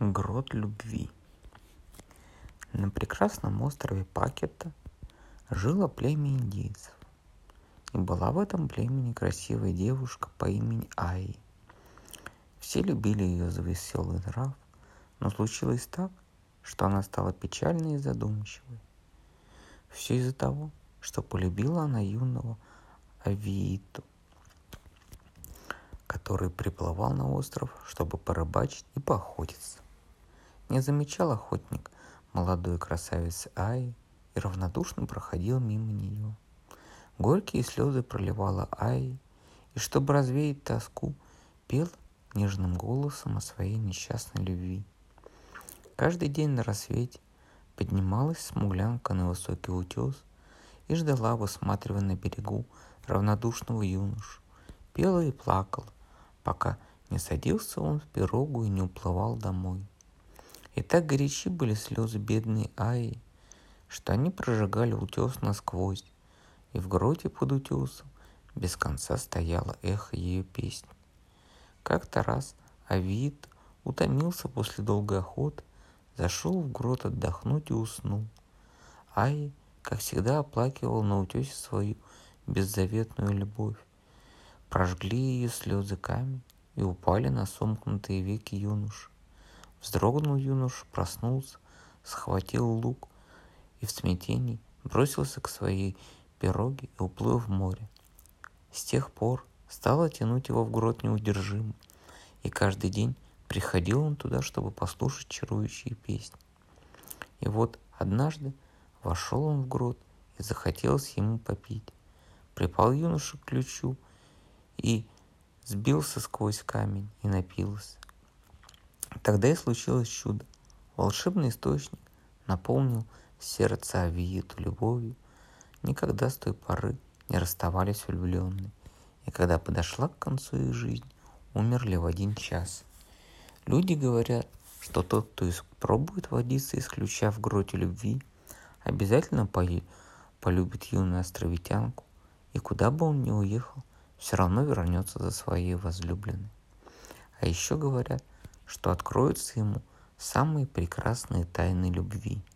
Грот любви. На прекрасном острове Пакета жило племя индейцев. И была в этом племени красивая девушка по имени Аи. Все любили ее за веселый нрав, но случилось так, что она стала печальной и задумчивой. Все из-за того, что полюбила она юного Авииту, который приплывал на остров, чтобы порыбачить и поохотиться. Не замечал охотник молодой красавицы Аи и равнодушно проходил мимо нее. Горькие слезы проливала Аи, и чтобы развеять тоску, пел нежным голосом о своей несчастной любви. Каждый день на рассвете поднималась смуглянка на высокий утес и ждала, высматривая на берегу равнодушного юношу. Пела и плакала, пока не садился он в пирогу и не уплывал домой. И так горячи были слезы бедной Аи, что они прожигали утес насквозь, и в гроте под утесом без конца стояло эхо ее песни. Как-то раз Авид утомился после долгой охоты, зашел в грот отдохнуть и уснул. Аи, как всегда, оплакивал на утесе свою беззаветную любовь. Прожгли ее слезы камень и упали на сомкнутые веки юноши. Вздрогнул юноша, проснулся, схватил лук и в смятении бросился к своей пироге и уплыл в море. С тех пор стало тянуть его в грот неудержимо, и каждый день приходил он туда, чтобы послушать чарующие песни. И вот однажды вошел он в грот, и захотелось ему попить. Припал юноша к ключу и сбился сквозь камень и напился. Тогда и случилось чудо. Волшебный источник наполнил сердце Авиету любовью. Никогда с той поры не расставались влюбленные. И когда подошла к концу их жизнь, умерли в один час. Люди говорят, что тот, кто пробует водиться из ключа в гроте любви, обязательно полюбит юную островитянку, и куда бы он ни уехал, все равно вернется за своей возлюбленной. А еще говорят, что откроются ему самые прекрасные тайны любви –